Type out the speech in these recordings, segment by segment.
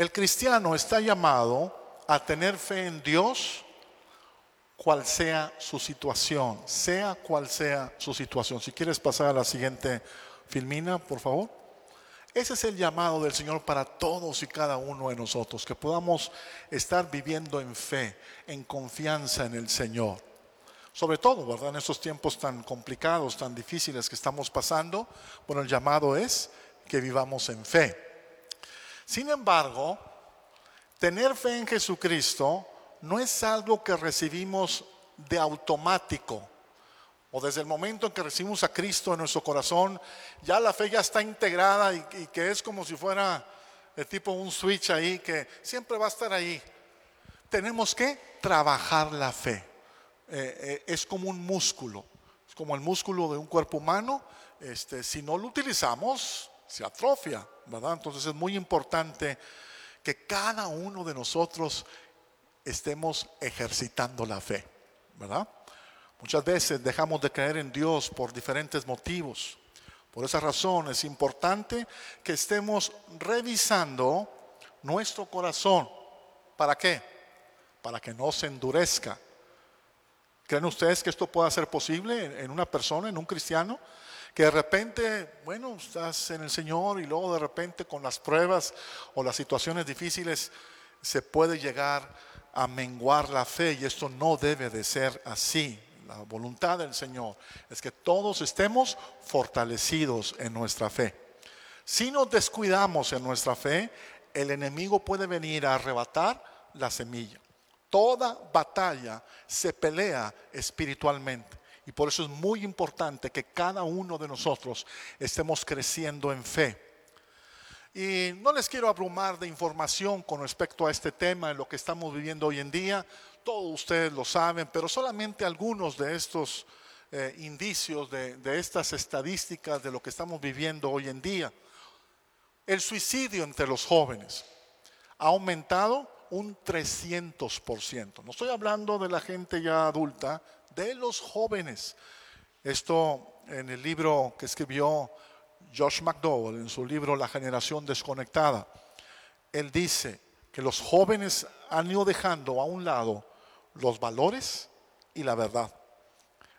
El cristiano está llamado a tener fe en Dios, cual sea su situación, sea cual sea su situación. Si quieres pasar a la siguiente filmina, por favor. Ese es el llamado del Señor para todos y cada uno de nosotros, que podamos estar viviendo en fe, en confianza en el Señor. Sobre todo, ¿verdad? En estos tiempos tan complicados, tan difíciles que estamos pasando, bueno, el llamado es que vivamos en fe. Sin embargo, tener fe en Jesucristo no es algo que recibimos de automático o desde el momento en que recibimos a Cristo en nuestro corazón, ya la fe ya está integrada y, que es como si fuera el tipo un switch ahí que siempre va a estar ahí. Tenemos que trabajar la fe. Eh, eh, es como un músculo, es como el músculo de un cuerpo humano. Este, si no lo utilizamos, se atrofia, Entonces es muy importante que cada uno de nosotros estemos ejercitando la fe, ¿verdad? Muchas veces dejamos de creer en Dios por diferentes motivos. Por esa razón es importante que estemos revisando nuestro corazón. ¿Para qué? Para que no se endurezca. ¿Creen ustedes que esto pueda ser posible en una persona, en un cristiano? Que de repente, bueno, estás en el Señor y luego de repente con las pruebas o las situaciones difíciles se puede llegar a menguar la fe y esto no debe de ser así la voluntad del Señor es que todos estemos fortalecidos en nuestra fe. Si nos descuidamos en nuestra fe, el enemigo puede venir a arrebatar la semilla. Toda batalla se pelea espiritualmente. Y por eso es muy importante que cada uno de nosotros estemos creciendo en fe. Y no les quiero abrumar de información con respecto a este tema, de lo que estamos viviendo hoy en día todos ustedes lo saben, pero solamente algunos de estos eh, indicios, de, de estas estadísticas de lo que estamos viviendo hoy en día. El suicidio entre los jóvenes ha aumentado un 300%. No estoy hablando de la gente ya adulta, de los jóvenes. Esto en el libro que escribió Josh McDowell, en su libro La generación desconectada, él dice que los jóvenes han ido dejando a un lado los valores y la verdad.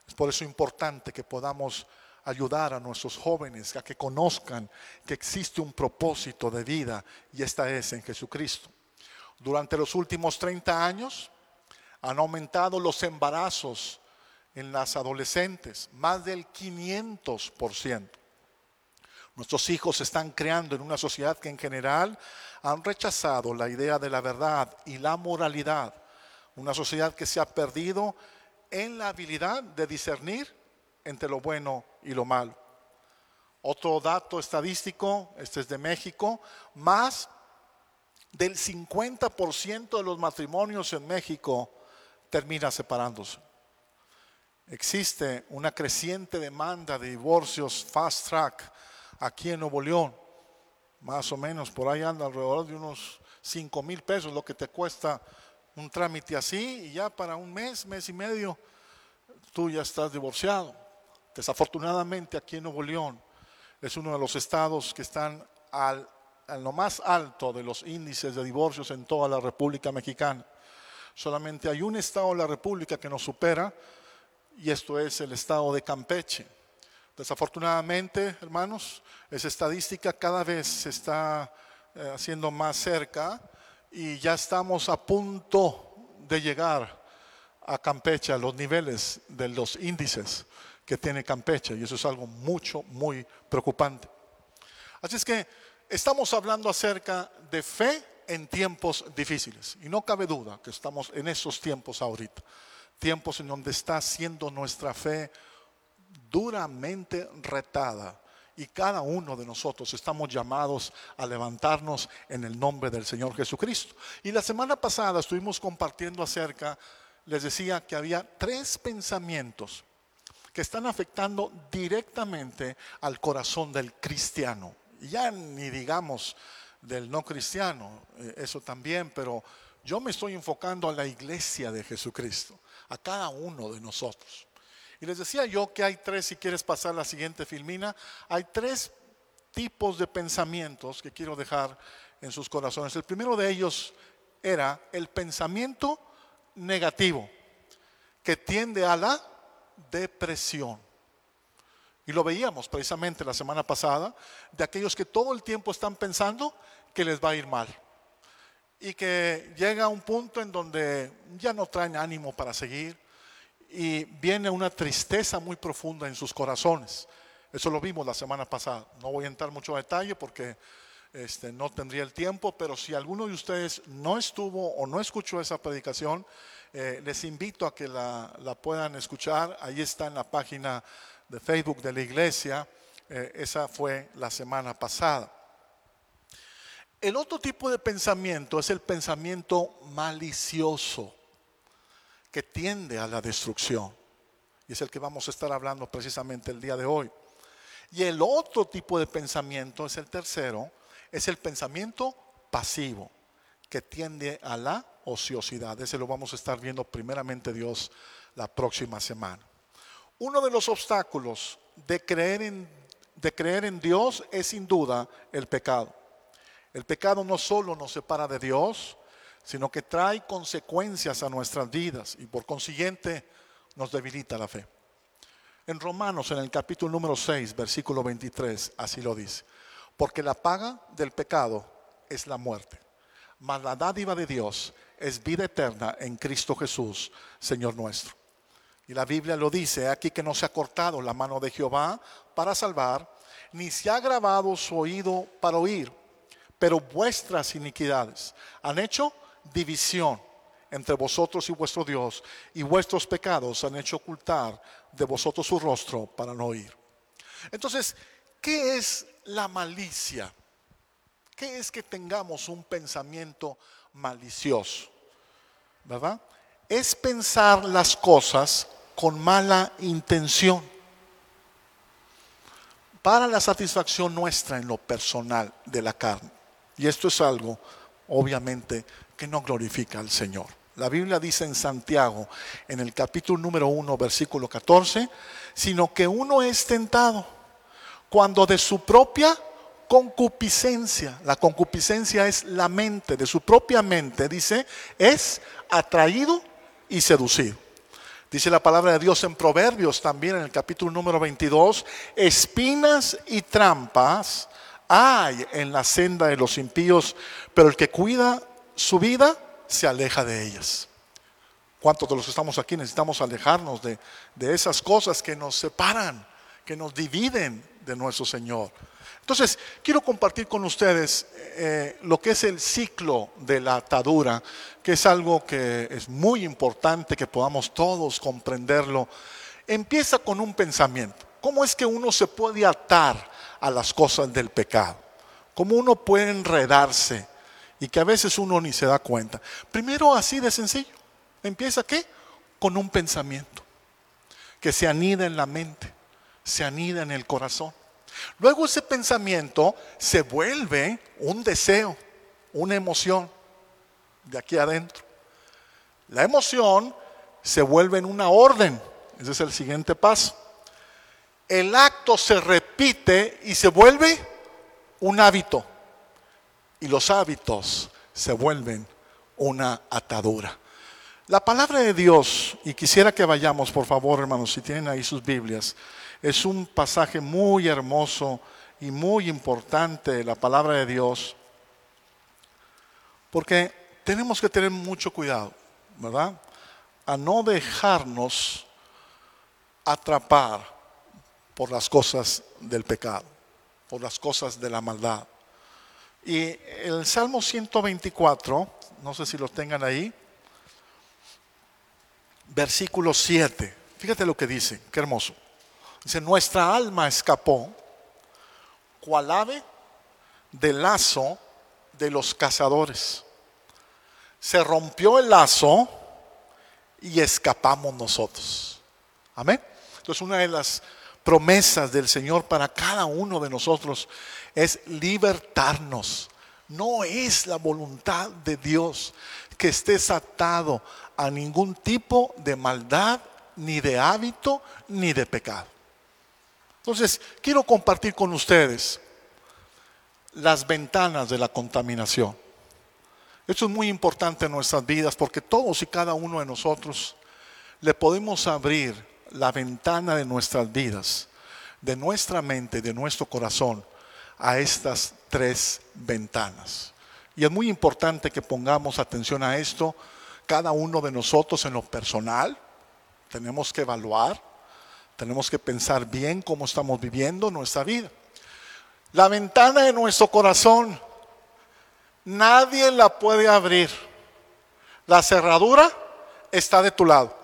Es por eso importante que podamos ayudar a nuestros jóvenes a que conozcan que existe un propósito de vida y esta es en Jesucristo. Durante los últimos 30 años han aumentado los embarazos en las adolescentes, más del 500%. Nuestros hijos se están creando en una sociedad que en general han rechazado la idea de la verdad y la moralidad una sociedad que se ha perdido en la habilidad de discernir entre lo bueno y lo malo. Otro dato estadístico, este es de México, más del 50% de los matrimonios en México termina separándose. Existe una creciente demanda de divorcios fast track aquí en Nuevo León. Más o menos, por ahí anda alrededor de unos 5 mil pesos lo que te cuesta un trámite así y ya para un mes, mes y medio, tú ya estás divorciado. Desafortunadamente aquí en Nuevo León es uno de los estados que están al, lo más alto de los índices de divorcios en toda la República Mexicana. Solamente hay un estado de la República que nos supera y esto es el estado de Campeche. Desafortunadamente, hermanos, esa estadística cada vez se está eh, haciendo más cerca y ya estamos a punto de llegar a Campeche, a los niveles de los índices que tiene Campeche, y eso es algo mucho, muy preocupante. Así es que estamos hablando acerca de fe en tiempos difíciles, y no cabe duda que estamos en esos tiempos ahorita, tiempos en donde está siendo nuestra fe duramente retada y cada uno de nosotros estamos llamados a levantarnos en el nombre del Señor Jesucristo. Y la semana pasada estuvimos compartiendo acerca, les decía que había tres pensamientos que están afectando directamente al corazón del cristiano. Ya ni digamos del no cristiano, eh, eso también, pero yo me estoy enfocando a la iglesia de Jesucristo, a cada uno de nosotros. Y les decía yo que hay tres, si quieres pasar la siguiente filmina, hay tres tipos de pensamientos que quiero dejar en sus corazones. El primero de ellos era el pensamiento negativo que tiende a la depresión. Y lo veíamos precisamente la semana pasada, de aquellos que todo el tiempo están pensando que les va a ir mal. Y que llega un punto en donde ya no traen ánimo para seguir y viene una tristeza muy profunda en sus corazones. Eso lo vimos la semana pasada. No voy a entrar mucho detalle porque este, no tendría el tiempo, pero si alguno de ustedes no estuvo o no escuchó esa predicación, eh, les invito a que la, puedan escuchar. Ahí está en la página de Facebook de la iglesia. Eh, esa fue la semana pasada. El otro tipo de pensamiento es el pensamiento malicioso que tiende a la destrucción. Y es el que vamos a estar hablando precisamente el día de hoy. Y el otro tipo de pensamiento es el tercero, es el pensamiento pasivo, que tiende a la ociosidad. Ese lo vamos a estar viendo primeramente Dios la próxima semana. Uno de los obstáculos de creer en, de creer en Dios es sin duda el pecado. El pecado no solo nos separa de Dios, sino que trae consecuencias a nuestras vidas y por consiguiente nos debilita la fe. En Romanos, en el capítulo número 6, versículo 23, así lo dice. Porque la paga del pecado es la muerte, mas la dádiva de Dios es vida eterna en Cristo Jesús, Señor nuestro. Y la Biblia lo dice, aquí que no se ha cortado la mano de Jehová para salvar, ni se ha grabado su oído para oír, pero vuestras iniquidades han hecho división entre vosotros y vuestro Dios, y vuestros pecados han hecho ocultar de vosotros su rostro para no oír. Entonces, ¿qué es la malicia? ¿Qué es que tengamos un pensamiento malicioso? ¿Verdad? Es pensar las cosas con mala intención para la satisfacción nuestra en lo personal de la carne. Y esto es algo, obviamente, que no glorifica al Señor. La Biblia dice en Santiago, en el capítulo número 1, versículo 14, sino que uno es tentado cuando de su propia concupiscencia, la concupiscencia es la mente, de su propia mente, dice, es atraído y seducido. Dice la palabra de Dios en Proverbios también en el capítulo número 22, espinas y trampas hay en la senda de los impíos, pero el que cuida su vida se aleja de ellas. ¿Cuántos de los que estamos aquí necesitamos alejarnos de, esas cosas que nos separan, que nos dividen de nuestro Señor? Entonces, quiero compartir con ustedes eh, lo que es el ciclo de la atadura, que es algo que es muy importante que podamos todos comprenderlo. Empieza con un pensamiento. ¿Cómo es que uno se puede atar a las cosas del pecado? ¿Cómo uno puede enredarse y que a veces uno ni se da cuenta. Primero así de sencillo. Empieza qué? Con un pensamiento que se anida en la mente, se anida en el corazón. Luego ese pensamiento se vuelve un deseo, una emoción de aquí adentro. La emoción se vuelve en una orden. Ese es el siguiente paso. El acto se repite y se vuelve un hábito y los hábitos se vuelven una atadura. La palabra de Dios, y quisiera que vayamos, por favor, hermanos, si tienen ahí sus Biblias, es un pasaje muy hermoso y muy importante, la palabra de Dios, porque tenemos que tener mucho cuidado, ¿verdad? A no dejarnos atrapar por las cosas del pecado, por las cosas de la maldad. Y el Salmo 124, no sé si lo tengan ahí, versículo 7. Fíjate lo que dice, qué hermoso. Dice, nuestra alma escapó, cual ave del lazo de los cazadores. Se rompió el lazo y escapamos nosotros. Amén. Entonces una de las promesas del Señor para cada uno de nosotros es libertarnos. No es la voluntad de Dios que estés atado a ningún tipo de maldad, ni de hábito, ni de pecado. Entonces, quiero compartir con ustedes las ventanas de la contaminación. Esto es muy importante en nuestras vidas porque todos y cada uno de nosotros le podemos abrir la ventana de nuestras vidas, de nuestra mente, de nuestro corazón, a estas tres ventanas. Y es muy importante que pongamos atención a esto, cada uno de nosotros en lo personal, tenemos que evaluar, tenemos que pensar bien cómo estamos viviendo nuestra vida. La ventana de nuestro corazón, nadie la puede abrir. La cerradura está de tu lado.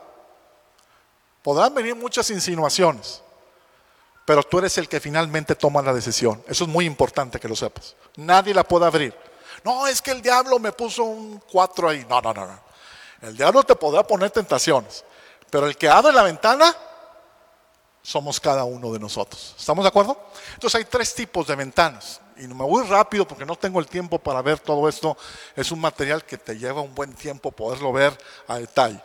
Podrán venir muchas insinuaciones, pero tú eres el que finalmente toma la decisión. Eso es muy importante que lo sepas. Nadie la puede abrir. No, es que el diablo me puso un cuatro ahí. No, no, no, no. El diablo te podrá poner tentaciones, pero el que abre la ventana somos cada uno de nosotros. ¿Estamos de acuerdo? Entonces hay tres tipos de ventanas. Y me voy rápido porque no tengo el tiempo para ver todo esto. Es un material que te lleva un buen tiempo poderlo ver a detalle.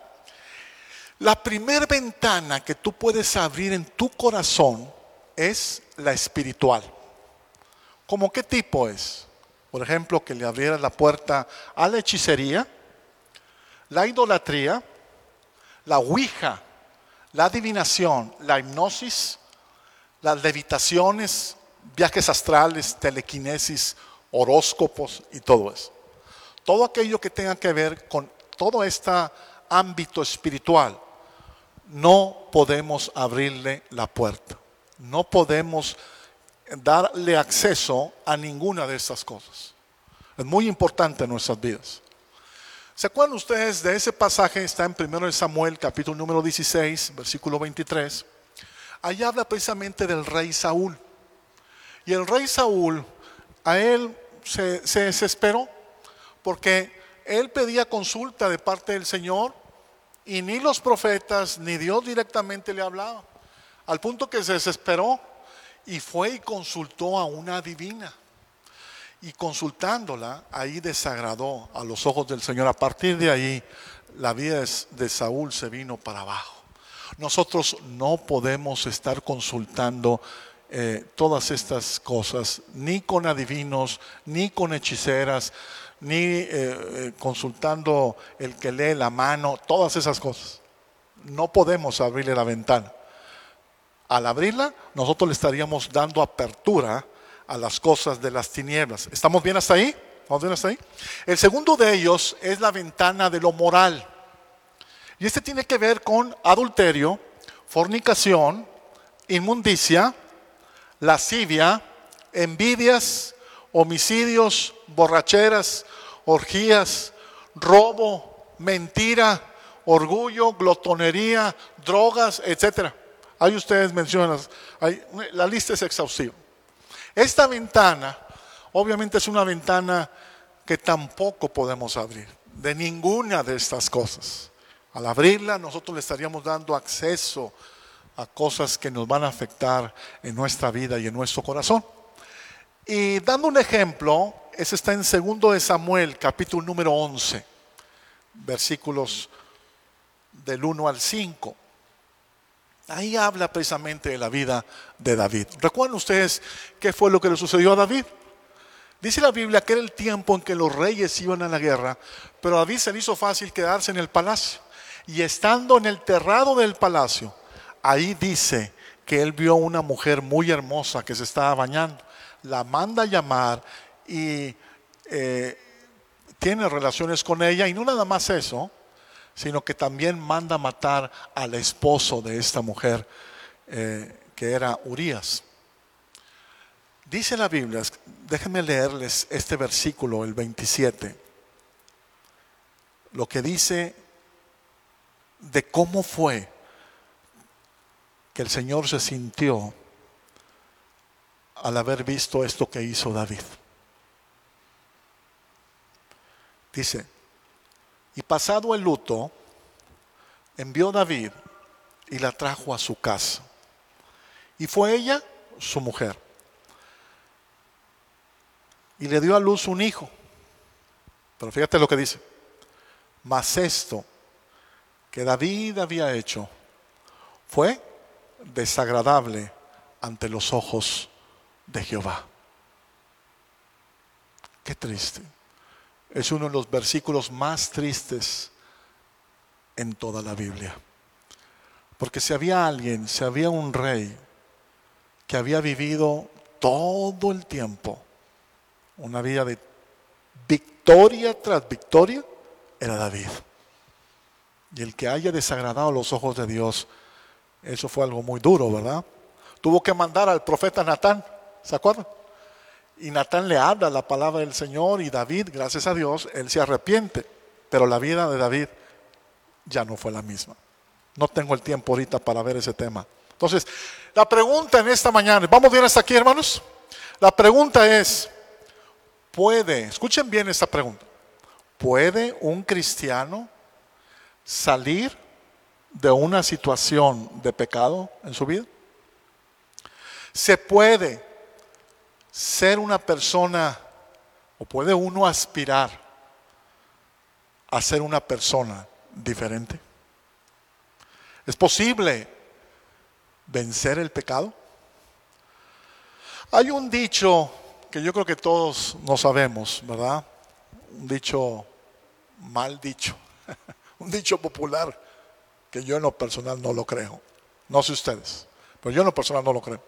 La primera ventana que tú puedes abrir en tu corazón es la espiritual. ¿Cómo qué tipo es? Por ejemplo, que le abrieras la puerta a la hechicería, la idolatría, la ouija, la adivinación, la hipnosis, las levitaciones, viajes astrales, telequinesis, horóscopos y todo eso. Todo aquello que tenga que ver con todo este ámbito espiritual, no podemos abrirle la puerta. No podemos darle acceso a ninguna de estas cosas. Es muy importante en nuestras vidas. ¿Se acuerdan ustedes de ese pasaje? Está en 1 Samuel, capítulo número 16, versículo 23. Ahí habla precisamente del rey Saúl. Y el rey Saúl, a él se, se desesperó porque él pedía consulta de parte del Señor y ni los profetas ni Dios directamente le hablaba. Al punto que se desesperó y fue y consultó a una divina y consultándola, ahí desagradó a los ojos del Señor. A partir de ahí, la vida de Saúl se vino para abajo. Nosotros no podemos estar consultando eh, todas estas cosas, ni con adivinos, ni con hechiceras, ni eh, eh, consultando el que lee la mano, todas esas cosas. No podemos abrirle la ventana. Al abrirla, nosotros le estaríamos dando apertura a las cosas de las tinieblas. ¿Estamos bien hasta ahí? ¿Estamos bien hasta ahí? El segundo de ellos es la ventana de lo moral. Y este tiene que ver con adulterio, fornicación, inmundicia, lascivia, envidias, homicidios, borracheras, orgías, robo, mentira, orgullo, glotonería, drogas, etc. Ahí ustedes mencionan, la lista es exhaustiva. Esta ventana, obviamente es una ventana que tampoco podemos abrir, de ninguna de estas cosas. Al abrirla, nosotros le estaríamos dando acceso a cosas que nos van a afectar en nuestra vida y en nuestro corazón. Y dando un ejemplo, ese está en segundo de Samuel, capítulo número 11, versículos del 1 al 5. Ahí habla precisamente de la vida de David. ¿Recuerdan ustedes qué fue lo que le sucedió a David? Dice la Biblia que era el tiempo en que los reyes iban a la guerra, pero David se le hizo fácil quedarse en el palacio. Y estando en el terrado del palacio, ahí dice que él vio una mujer muy hermosa que se estaba bañando. La manda a llamar y eh, tiene relaciones con ella. Y no nada más eso, sino que también manda matar al esposo de esta mujer, eh, que era Urias. Dice la Biblia, déjenme leerles este versículo, el 27, lo que dice de cómo fue que el Señor se sintió al haber visto esto que hizo David. Dice, y pasado el luto, envió David y la trajo a su casa. Y fue ella su mujer. Y le dio a luz un hijo. Pero fíjate lo que dice. Mas esto que David había hecho fue desagradable ante los ojos de Jehová. Qué triste. Es uno de los versículos más tristes en toda la Biblia. Porque si había alguien, si había un rey que había vivido todo el tiempo una vida de victoria tras victoria, era David. Y el que haya desagradado los ojos de Dios, eso fue algo muy duro, ¿verdad? Tuvo que mandar al profeta Natán, ¿se acuerdan? Y Natán le habla la palabra del Señor y David, gracias a Dios, él se arrepiente. Pero la vida de David ya no fue la misma. No tengo el tiempo ahorita para ver ese tema. Entonces, la pregunta en esta mañana, ¿vamos bien hasta aquí, hermanos? La pregunta es, ¿puede, escuchen bien esta pregunta, ¿puede un cristiano salir de una situación de pecado en su vida? ¿Se puede ser una persona o puede uno aspirar a ser una persona diferente? ¿Es posible vencer el pecado? Hay un dicho que yo creo que todos no sabemos, ¿verdad? Un dicho mal dicho, un dicho popular que yo en lo personal no lo creo. No sé ustedes, pero yo en lo personal no lo creo.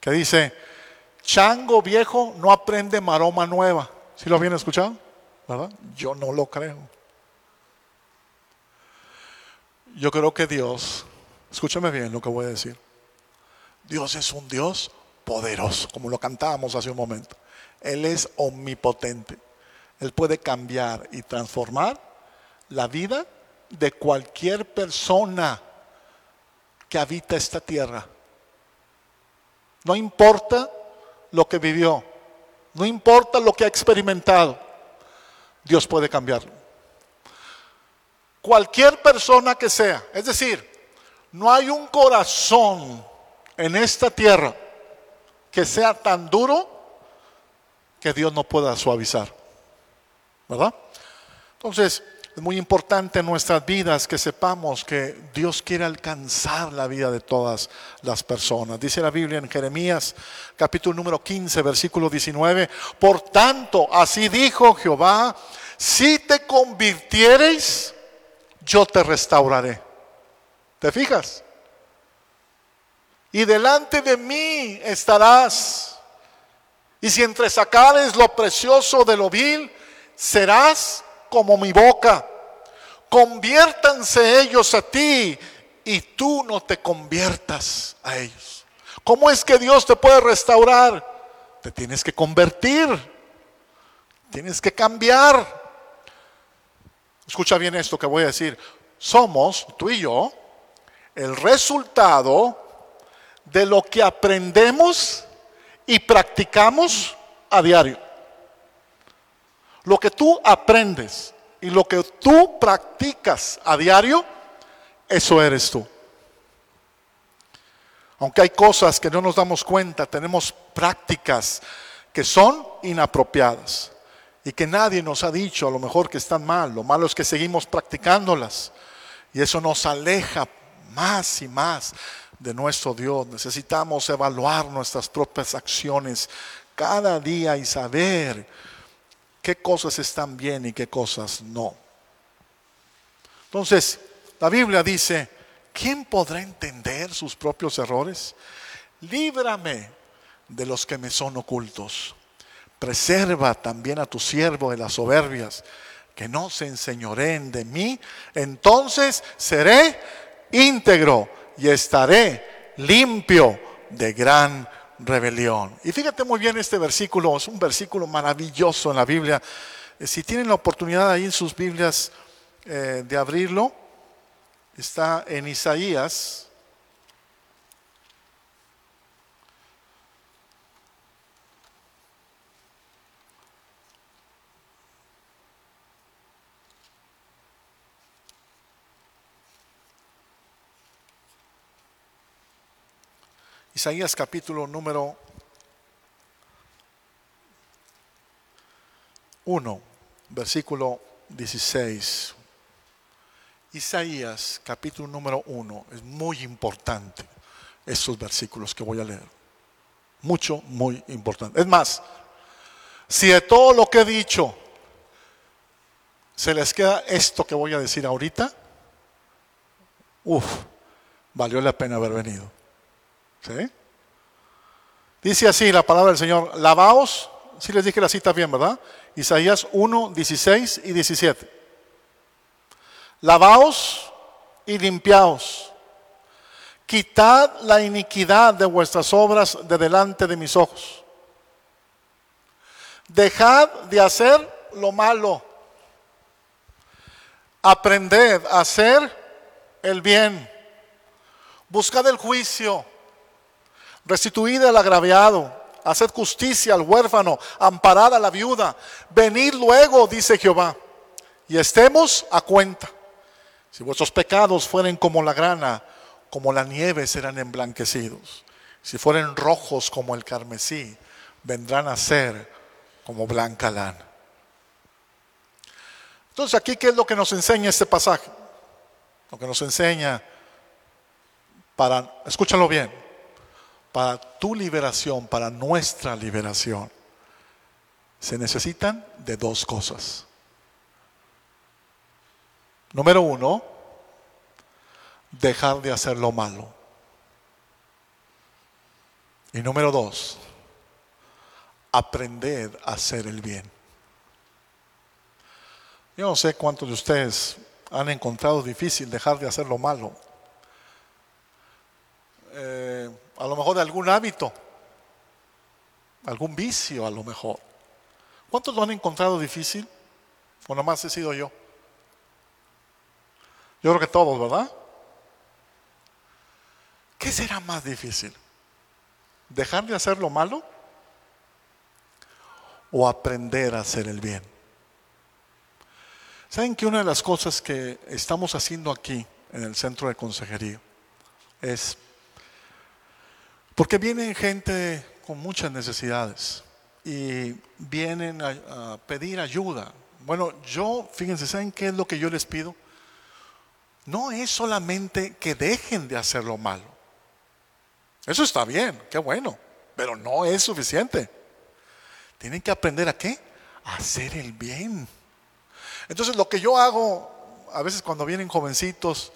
Que dice, chango viejo no aprende maroma nueva. ¿Sí lo habían escuchado? ¿Verdad? Yo no lo creo. Yo creo que Dios, escúchame bien lo que voy a decir. Dios es un Dios poderoso, como lo cantábamos hace un momento. Él es omnipotente. Él puede cambiar y transformar la vida de cualquier persona que habita esta tierra. No importa lo que vivió, no importa lo que ha experimentado, Dios puede cambiarlo. Cualquier persona que sea, es decir, no hay un corazón en esta tierra que sea tan duro que Dios no pueda suavizar. ¿Verdad? Entonces, es muy importante en nuestras vidas que sepamos que Dios quiere alcanzar la vida de todas las personas. Dice la Biblia en Jeremías capítulo número 15, versículo 19, por tanto, así dijo Jehová, si te convirtiereis, yo te restauraré. ¿Te fijas? Y delante de mí estarás. Y si entresacares lo precioso de lo vil, serás como mi boca. Conviértanse ellos a ti y tú no te conviertas a ellos. ¿Cómo es que Dios te puede restaurar? Te tienes que convertir. Tienes que cambiar. Escucha bien esto que voy a decir. Somos, tú y yo, el resultado de lo que aprendemos y practicamos a diario. Lo que tú aprendes y lo que tú practicas a diario, eso eres tú. Aunque hay cosas que no nos damos cuenta, tenemos prácticas que son inapropiadas y que nadie nos ha dicho a lo mejor que están mal. Lo malo es que seguimos practicándolas y eso nos aleja más y más de nuestro Dios. Necesitamos evaluar nuestras propias acciones cada día y saber qué cosas están bien y qué cosas no. Entonces, la Biblia dice, ¿quién podrá entender sus propios errores? Líbrame de los que me son ocultos. Preserva también a tu siervo de las soberbias, que no se enseñoreen de mí. Entonces seré íntegro y estaré limpio de gran rebelión. Y fíjate muy bien este versículo, es un versículo maravilloso en la Biblia. Eh, si tienen la oportunidad ahí en sus Biblias eh, de abrirlo, está en Isaías Isaías capítulo número 1, versículo 16. Isaías capítulo número 1 es muy importante estos versículos que voy a leer. Mucho, muy importante. Es más, Si de todo lo que he dicho se les queda esto que voy a decir ahorita, uff, valió la pena haber venido. ¿Sí? Dice así la palabra del Señor, lavaos, si les dije la cita bien, ¿verdad? Isaías 1, 16 y 17. Lavaos y limpiaos. Quitad la iniquidad de vuestras obras de delante de mis ojos. Dejad de hacer lo malo. Aprended a hacer el bien. Buscad el juicio. Restituid al agraviado. Haced justicia al huérfano. Amparad a la viuda. Venid luego, dice Jehová, y estemos a cuenta. Si vuestros pecados fueren como la grana, como la nieve serán emblanquecidos. Si fueren rojos como el carmesí, vendrán a ser como blanca lana. Entonces aquí, ¿qué es lo que nos enseña este pasaje? Lo que nos enseña para, escúchalo bien, para tu liberación, para nuestra liberación, se necesitan de dos cosas. Número uno, dejar de hacer lo malo. Y número dos, aprender a hacer el bien. Yo no sé cuántos de ustedes han encontrado difícil dejar de hacer lo malo. Eh, a lo mejor de algún hábito, algún vicio a lo mejor. ¿Cuántos lo han encontrado difícil? ¿O nomás he sido yo? Yo creo que todos, ¿verdad? ¿Qué será más difícil? ¿Dejar de hacer lo malo? ¿O aprender a hacer el bien? ¿Saben que una de las cosas que estamos haciendo aquí en el centro de consejería es porque vienen gente con muchas necesidades y vienen a, pedir ayuda? Bueno, yo, fíjense, ¿saben qué es lo que yo les pido? no es solamente que dejen de hacer lo malo. Eso está bien, qué bueno, pero no es suficiente. Tienen que aprender a? A hacer el bien. Entonces lo que yo hago, a veces cuando vienen jovencitos,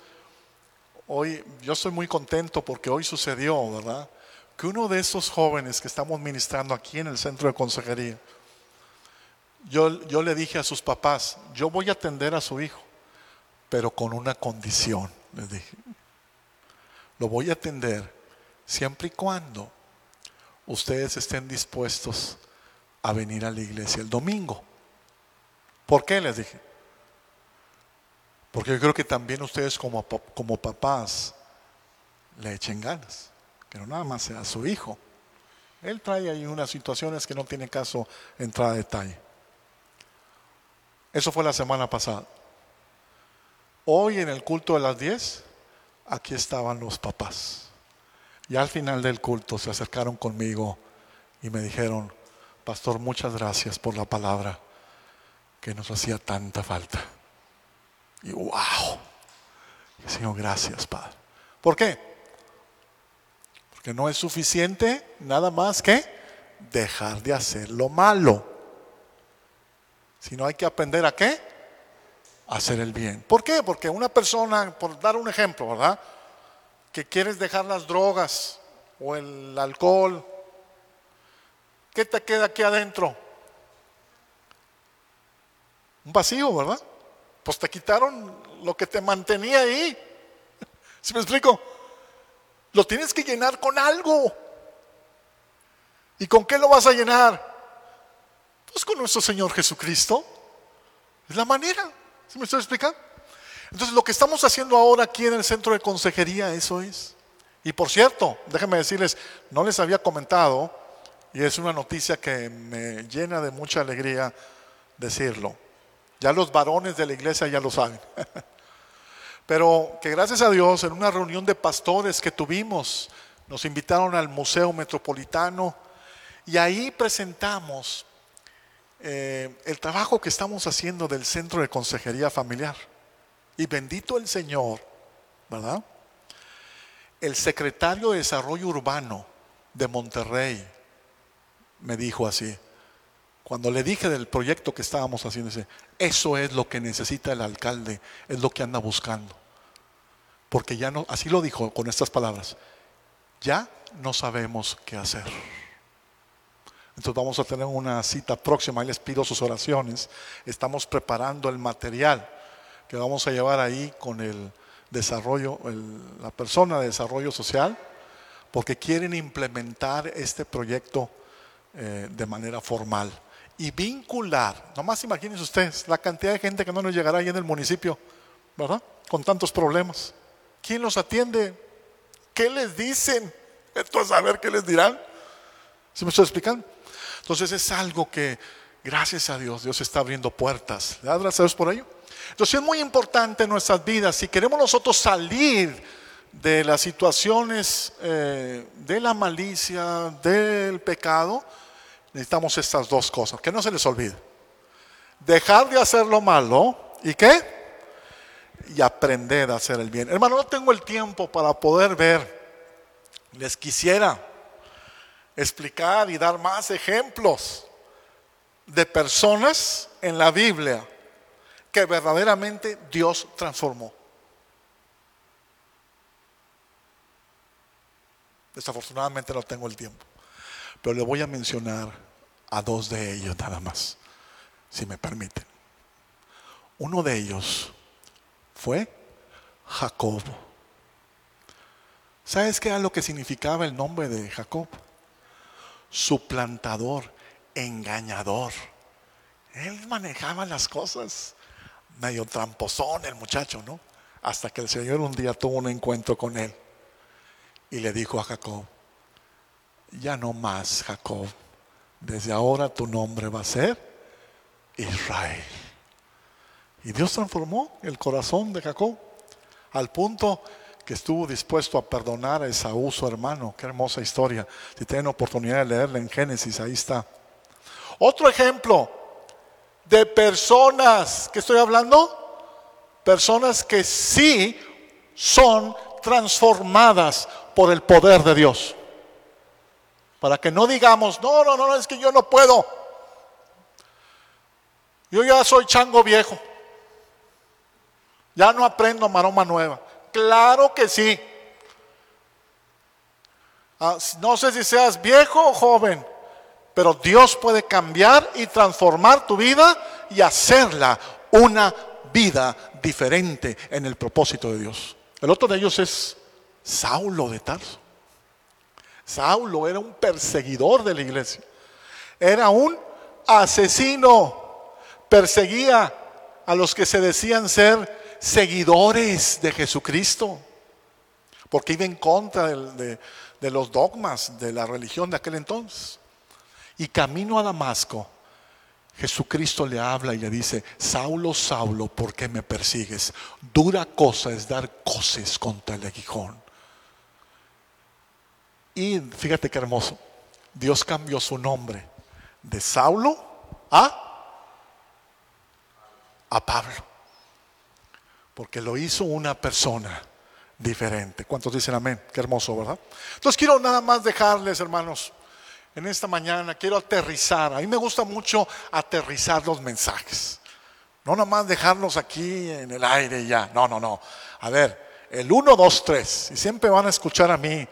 hoy yo estoy muy contento porque hoy sucedió, ¿verdad? Que uno de esos jóvenes que estamos ministrando aquí en el centro de consejería, yo, yo le dije a sus papás, yo voy a atender a su hijo pero con una condición, les dije. Lo voy a atender siempre y cuando ustedes estén dispuestos a venir a la iglesia el domingo. ¿Por qué? Les dije. Porque yo creo que también ustedes como, como papás le echen ganas, no nada más sea su hijo. Él trae ahí unas situaciones que no tiene caso entrar a detalle. Eso fue la semana pasada. Hoy en el culto de las 10, aquí estaban los papás. Y al final del culto se acercaron conmigo y me dijeron, pastor, muchas gracias por la palabra que nos hacía tanta falta. Y wow, Señor, gracias, Padre. ¿Por qué? Porque no es suficiente nada más que dejar de hacer lo malo. Sino hay que aprender a qué? hacer el bien. ¿Por qué? Porque una persona, por dar un ejemplo, ¿verdad? Que quieres dejar las drogas o el alcohol, ¿qué te queda aquí adentro? Un vacío, ¿verdad? Pues te quitaron lo que te mantenía ahí. ¿Sí me explico? Lo tienes que llenar con algo. ¿Y con qué lo vas a llenar? Pues con nuestro Señor Jesucristo. Es la manera. ¿Sí me estoy explicando? Entonces, lo que estamos haciendo ahora aquí en el centro de consejería, eso es. Y por cierto, déjenme decirles, no les había comentado, y es una noticia que me llena de mucha alegría decirlo. Ya los varones de la iglesia ya lo saben. Pero que gracias a Dios, en una reunión de pastores que tuvimos, nos invitaron al Museo Metropolitano y ahí presentamos eh, el trabajo que estamos haciendo del Centro de Consejería Familiar. Y bendito el Señor, ¿verdad? El secretario de Desarrollo Urbano de Monterrey me dijo así, Cuando le dije del proyecto que estábamos haciendo, dice, eso es lo que necesita el alcalde, es lo que anda buscando. Porque ya no, así lo dijo con estas palabras, ya no sabemos qué hacer. Entonces vamos a tener una cita próxima, ahí les pido sus oraciones. Estamos preparando el material que vamos a llevar ahí con el desarrollo, la persona de desarrollo social, porque quieren implementar este proyecto eh, de manera formal y vincular. Nomás imagínense ustedes la cantidad de gente que no nos llegará ahí en el municipio, ¿verdad? Con tantos problemas. ¿Quién los atiende? ¿Qué les dicen? Esto a saber qué les dirán. ¿Se me estoy explicando? Entonces es algo que, gracias a Dios, Dios está abriendo puertas. ¿Le das gracias a Dios por ello? Entonces es muy importante en nuestras vidas, si queremos nosotros salir de las situaciones eh, de la malicia, del pecado, necesitamos estas dos cosas, que no se les olvide. Dejar de hacer lo malo y qué? Y aprender a hacer el bien. Hermano, no tengo el tiempo para poder ver. Les quisiera explicar y dar más ejemplos de personas en la Biblia que verdaderamente Dios transformó. Desafortunadamente no tengo el tiempo, pero le voy a mencionar a dos de ellos nada más, si me permiten. Uno de ellos fue Jacob. ¿Sabes qué era lo que significaba el nombre de Jacob? Suplantador, engañador. Él manejaba las cosas medio tramposón el muchacho, ¿no? Hasta que el Señor un día tuvo un encuentro con él y le dijo a Jacob, ya no más Jacob, desde ahora tu nombre va a ser Israel. Y Dios transformó el corazón de Jacob al punto que estuvo dispuesto a perdonar a Esaú, su hermano. Qué hermosa historia. Si tienen oportunidad de leerla en Génesis, ahí está. Otro ejemplo, de personas, ¿qué estoy hablando? Personas que sí son transformadas por el poder de Dios. Para que no digamos, no, no, no, es que yo no puedo. Yo ya soy chango viejo. Ya no aprendo maroma nueva. Claro que sí. Ah, no sé si seas viejo o joven, pero Dios puede cambiar y transformar tu vida y hacerla una vida diferente en el propósito de Dios. El otro de ellos es Saulo de Tarso. Saulo era un perseguidor de la iglesia. Era un asesino. Perseguía a los que se decían ser seguidores de Jesucristo. Porque iba en contra de, los dogmas de la religión de aquel entonces. Y camino a Damasco, Jesucristo le habla y le dice, Saulo, Saulo, ¿por qué me persigues? Dura cosa es dar coces contra el aguijón. Y fíjate qué hermoso, Dios cambió su nombre de Saulo a, a Pablo, porque lo hizo una persona diferente. ¿Cuántos dicen amén? Qué hermoso, ¿verdad? Entonces quiero nada más dejarles, hermanos, en esta mañana quiero aterrizar. A mí me gusta mucho aterrizar los mensajes. No nomás dejarlos aquí en el aire ya. No, no, no. A ver, el 1, 2, 3. Y siempre van a escuchar a mí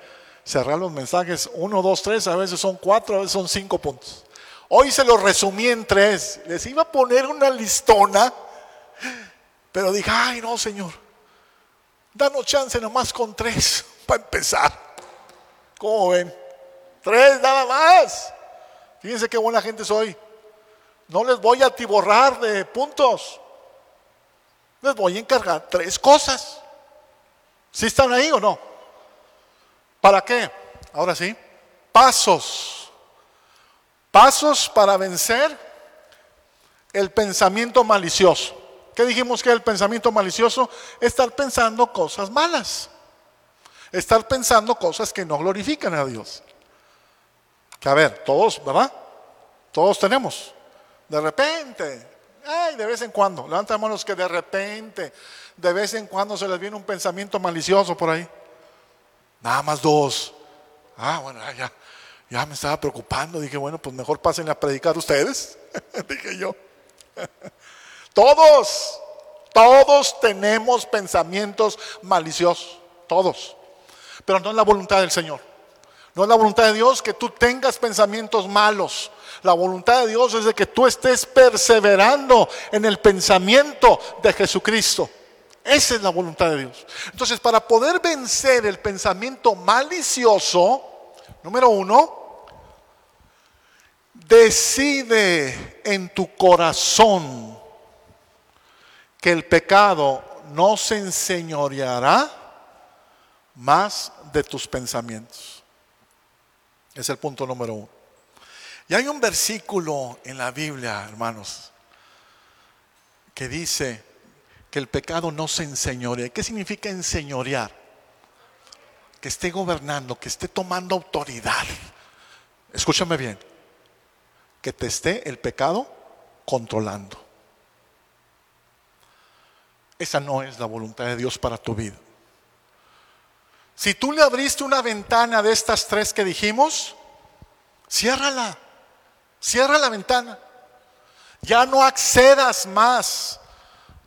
cerrar los mensajes. 1, 2, 3. A veces son 4, a veces son 5 puntos. Hoy se los resumí en 3. Les iba a poner una listona. Pero dije, ay no, Señor. Danos chance nomás con 3 para empezar. ¿Cómo ven? Tres nada más. Fíjense qué buena gente soy. No les voy a atiborrar de puntos. Les voy a encargar tres cosas. ¿Sí están ahí o no? ¿Para qué? Ahora sí. Pasos. Pasos para vencer el pensamiento malicioso. ¿Qué dijimos que el pensamiento malicioso? Estar pensando cosas malas. Estar pensando cosas que no glorifican a Dios. Que a ver, todos, ¿verdad? Todos tenemos. De repente, ay, de vez en cuando, levanten manos que de repente, de vez en cuando se les viene un pensamiento malicioso por ahí. Nada más dos. Ah, bueno, ya. Ya me estaba preocupando, dije, bueno, pues mejor pasen a predicar ustedes, dije yo. todos, todos tenemos pensamientos maliciosos, todos. Pero no es la voluntad del Señor. No es la voluntad de Dios que tú tengas pensamientos malos. La voluntad de Dios es de que tú estés perseverando en el pensamiento de Jesucristo. Esa es la voluntad de Dios. Entonces, para poder vencer el pensamiento malicioso, número uno, decide en tu corazón que el pecado no se enseñoreará más de tus pensamientos. Es el punto número uno. Y hay un versículo en la Biblia, hermanos, que dice que el pecado no se enseñorea. ¿Qué significa enseñorear? Que esté gobernando, que esté tomando autoridad. Escúchame bien, que te esté el pecado controlando. Esa no es la voluntad de Dios para tu vida. Si tú le abriste una ventana de estas tres que dijimos, ciérrala, cierra la ventana. Ya no accedas más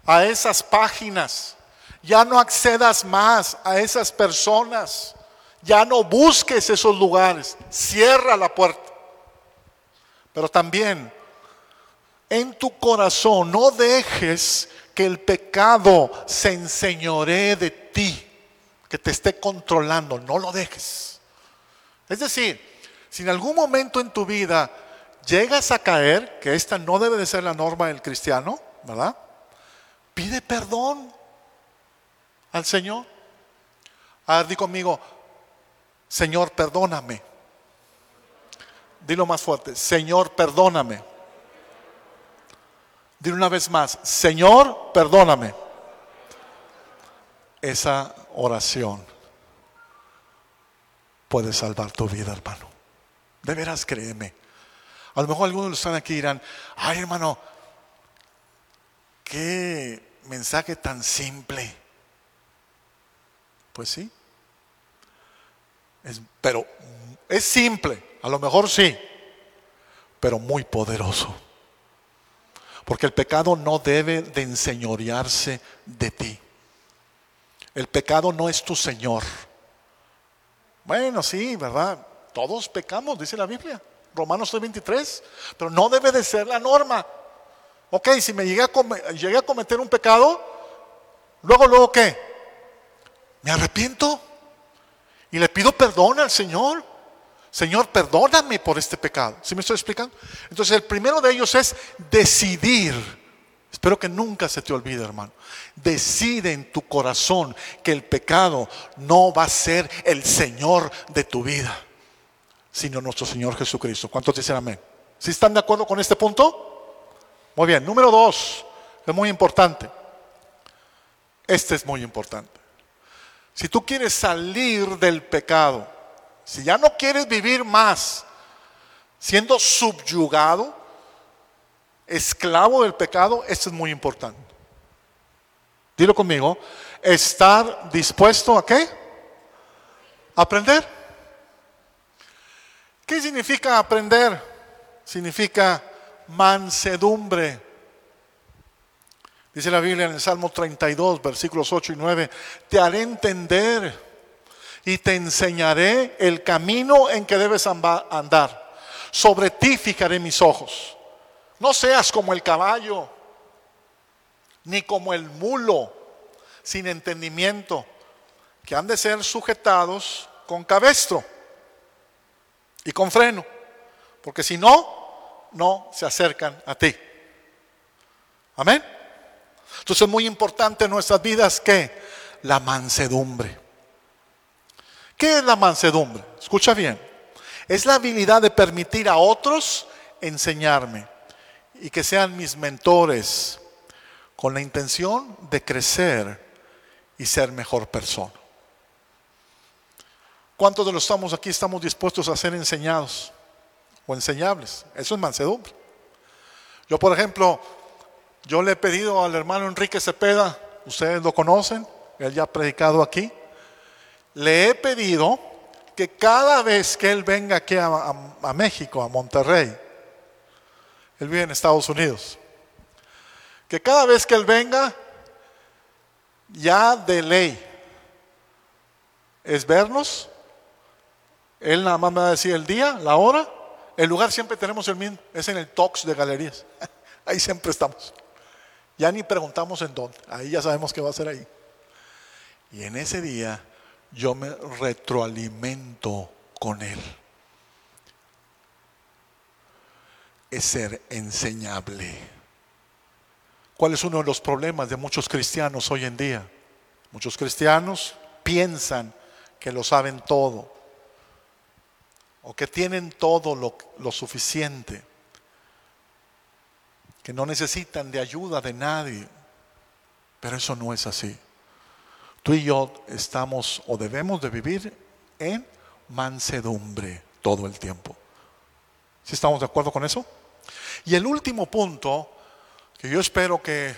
a esas páginas, ya no accedas más a esas personas, ya no busques esos lugares, cierra la puerta. Pero también en tu corazón no dejes que el pecado se enseñoree de ti que te esté controlando, no lo dejes. Es decir, si en algún momento en tu vida llegas a caer, que esta no debe de ser la norma del cristiano, ¿verdad? Pide perdón al Señor. A ver, di conmigo, Señor, perdóname. Dilo más fuerte, Señor, perdóname. Dilo una vez más, Señor, perdóname. Esa oración puede salvar tu vida, hermano. De veras, créeme. A lo mejor algunos están aquí dirán, ay hermano, qué mensaje tan simple. Pues sí. pero es simple, a lo mejor sí, pero muy poderoso. Porque el pecado no debe de enseñorearse de ti. El pecado no es tu Señor. Bueno, sí, ¿verdad? Todos pecamos, dice la Biblia. Romanos 23. Pero no debe de ser la norma. Ok, si me llegué a, llegué a cometer un pecado, luego, luego, ¿qué? Me arrepiento y le pido perdón al Señor. Señor, perdóname por este pecado. ¿Sí me estoy explicando? Entonces, el primero de ellos es decidir Espero que nunca se te olvide, hermano. Decide en tu corazón que el pecado no va a ser el Señor de tu vida, sino nuestro Señor Jesucristo. ¿Cuántos dicen amén? ¿Sí están de acuerdo con este punto? Muy bien. Número dos, es muy importante. Este es muy importante. Si tú quieres salir del pecado, si ya no quieres vivir más siendo subyugado, esclavo del pecado, esto es muy importante. Dilo conmigo, estar dispuesto a qué? Aprender. ¿Qué significa aprender? Significa mansedumbre. Dice la Biblia en el Salmo 32, versículos 8 y 9, te haré entender y te enseñaré el camino en que debes andar. Sobre ti fijaré mis ojos. No seas como el caballo, ni como el mulo, sin entendimiento, que han de ser sujetados con cabestro y con freno, porque si no, no se acercan a ti. Amén. Entonces es muy importante en nuestras vidas que la mansedumbre. ¿Qué es la mansedumbre? Escucha bien. Es la habilidad de permitir a otros enseñarme y que sean mis mentores con la intención de crecer y ser mejor persona. ¿Cuántos de los estamos aquí estamos dispuestos a ser enseñados o enseñables? Eso es mansedumbre. Yo, por ejemplo, yo le he pedido al hermano Enrique Cepeda, ustedes lo conocen, él ya ha predicado aquí, le he pedido que cada vez que Él venga aquí a, a México, a Monterrey, Él vive en Estados Unidos, que cada vez que Él venga, ya de ley, es vernos. Él nada más me va a decir el día, la hora, el lugar siempre tenemos el mismo, es en el Tox de Galerías. Ahí siempre estamos. Ya ni preguntamos en dónde, ahí ya sabemos que va a ser ahí. Y en ese día yo me retroalimento con Él. Es ser enseñable. ¿Cuál es uno de los problemas de muchos cristianos hoy en día? Muchos cristianos piensan que lo saben todo o que tienen todo lo, lo suficiente, que no necesitan de ayuda de nadie. Pero eso no es así. Tú y yo estamos o debemos de vivir en mansedumbre todo el tiempo. ¿Sí estamos de acuerdo con eso? Y el último punto que yo espero que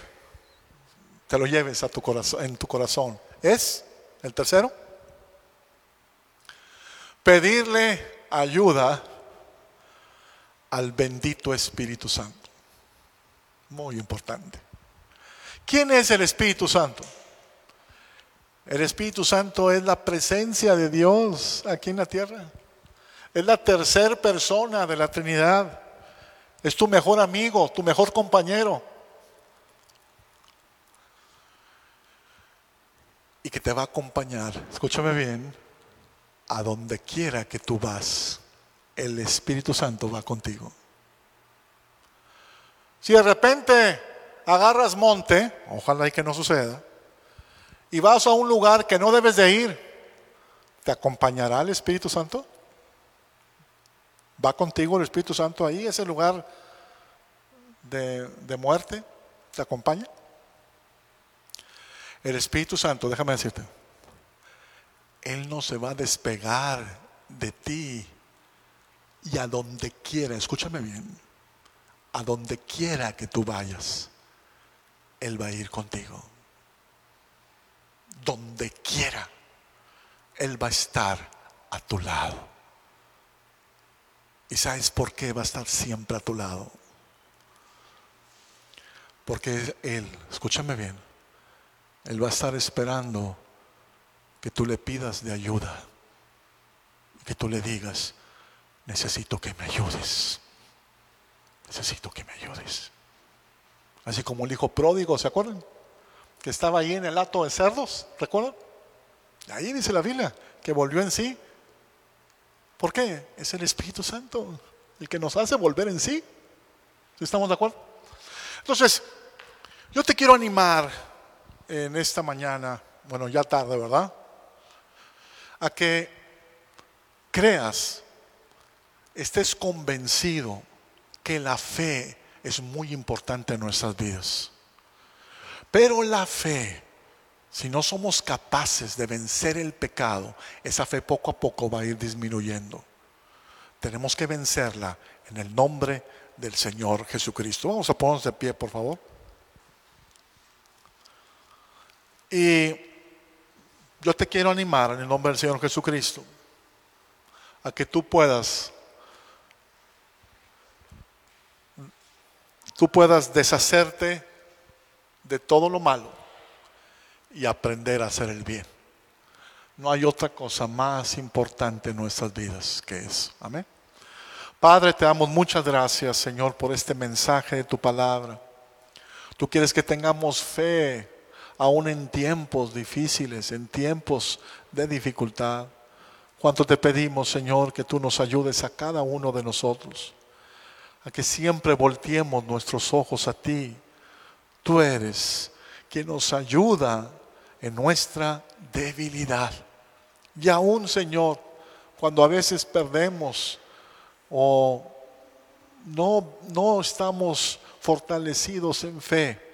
te lo lleves a tu corazón, en tu corazón es el tercero pedirle ayuda al bendito Espíritu Santo. Muy importante. ¿Quién es el Espíritu Santo? El Espíritu Santo es la presencia de Dios aquí en la tierra. Es la tercera persona de la Trinidad. Es tu mejor amigo, tu mejor compañero. Y que te va a acompañar, escúchame bien, a donde quiera que tú vas, el Espíritu Santo va contigo. Si de repente agarras monte, ojalá y que no suceda, y vas a un lugar que no debes de ir, ¿te acompañará el Espíritu Santo? ¿Va contigo el Espíritu Santo ahí, ese lugar de, de muerte? ¿Te acompaña? El Espíritu Santo, déjame decirte, él no se va a despegar de ti. Y a donde quiera, escúchame bien, a donde quiera que tú vayas, Él va a ir contigo. Donde quiera, Él va a estar a tu lado. ¿Y sabes por qué va a estar siempre a tu lado? Porque Él, escúchame bien, Él va a estar esperando que tú le pidas de ayuda, que tú le digas, necesito que me ayudes, necesito que me ayudes. Así como el hijo pródigo, ¿se acuerdan? Que estaba ahí en el hato de cerdos, ¿recuerdan? Ahí dice la Biblia, que volvió en sí. ¿Por qué? Es el Espíritu Santo el que nos hace volver en sí. ¿Estamos de acuerdo? Entonces, yo te quiero animar en esta mañana, bueno, ya tarde, ¿verdad? A que creas, estés convencido que la fe es muy importante en nuestras vidas. Pero la fe, si no somos capaces de vencer el pecado, esa fe poco a poco va a ir disminuyendo. Tenemos que vencerla en el nombre del Señor Jesucristo. Vamos a ponernos de pie, por favor. Y yo te quiero animar en el nombre del Señor Jesucristo a que tú puedas tú puedas deshacerte de todo lo malo y aprender a hacer el bien. No hay otra cosa más importante en nuestras vidas que eso. Amén. Padre, te damos muchas gracias, Señor, por este mensaje de tu palabra. Tú quieres que tengamos fe aún en tiempos difíciles, en tiempos de dificultad. Cuánto te pedimos, Señor, que tú nos ayudes a cada uno de nosotros, a que siempre volteemos nuestros ojos a ti. Tú eres quien nos ayuda en nuestra debilidad. Y aún, Señor, cuando a veces perdemos o no, no estamos fortalecidos en fe,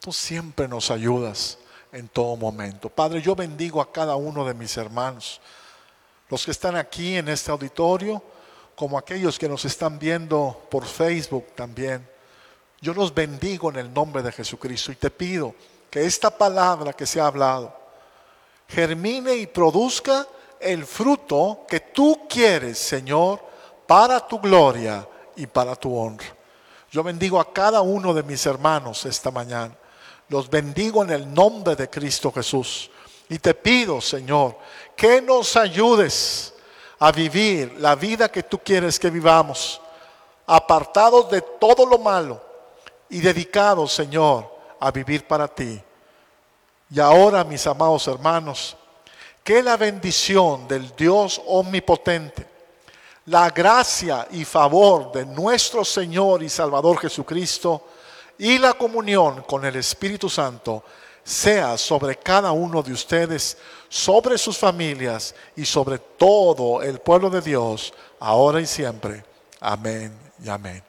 Tú siempre nos ayudas en todo momento. Padre, yo bendigo a cada uno de mis hermanos, los que están aquí en este auditorio, como aquellos que nos están viendo por Facebook también. Yo los bendigo en el nombre de Jesucristo y te pido que esta palabra que se ha hablado germine y produzca el fruto que tú quieres, Señor, para tu gloria y para tu honra. Yo bendigo a cada uno de mis hermanos esta mañana. Los bendigo en el nombre de Cristo Jesús. Y te pido, Señor, que nos ayudes a vivir la vida que tú quieres que vivamos, apartados de todo lo malo y dedicados, Señor, a vivir para ti. Y ahora, mis amados hermanos, que la bendición del Dios omnipotente, la gracia y favor de nuestro Señor y Salvador Jesucristo y la comunión con el Espíritu Santo sea sobre cada uno de ustedes, sobre sus familias y sobre todo el pueblo de Dios, ahora y siempre. Amén y amén.